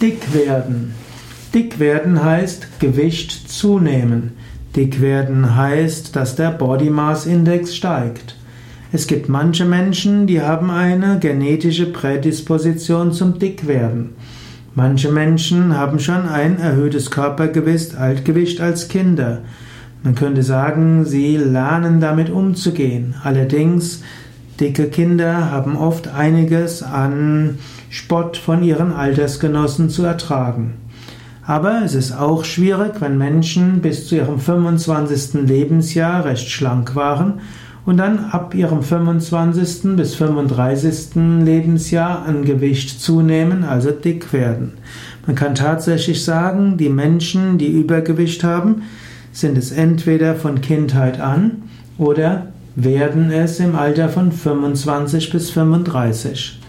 Dick werden. Dick werden heißt Gewicht zunehmen. Dick werden heißt, dass der Body Mass Index steigt. Es gibt manche Menschen, die haben eine genetische Prädisposition zum Dickwerden. Manche Menschen haben schon ein erhöhtes Körpergewicht Altgewicht als Kinder. Man könnte sagen, sie lernen damit umzugehen. Allerdings Dicke Kinder haben oft einiges an Spott von ihren Altersgenossen zu ertragen. Aber es ist auch schwierig, wenn Menschen bis zu ihrem 25. Lebensjahr recht schlank waren und dann ab ihrem 25. bis 35. Lebensjahr an Gewicht zunehmen, also dick werden. Man kann tatsächlich sagen, die Menschen, die Übergewicht haben, sind es entweder von Kindheit an oder werden es im Alter von 25 bis 35.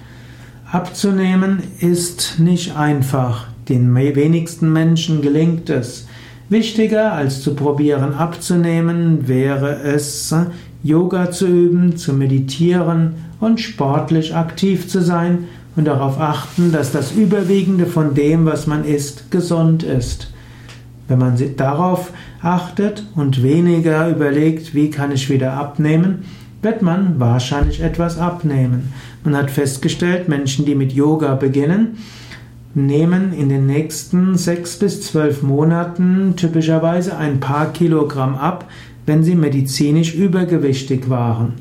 Abzunehmen ist nicht einfach. Den wenigsten Menschen gelingt es. Wichtiger als zu probieren abzunehmen wäre es, Yoga zu üben, zu meditieren und sportlich aktiv zu sein und darauf achten, dass das Überwiegende von dem, was man isst, gesund ist. Wenn man darauf achtet und weniger überlegt, wie kann ich wieder abnehmen, wird man wahrscheinlich etwas abnehmen. Man hat festgestellt, Menschen, die mit Yoga beginnen, nehmen in den nächsten sechs bis zwölf Monaten typischerweise ein paar Kilogramm ab, wenn sie medizinisch übergewichtig waren.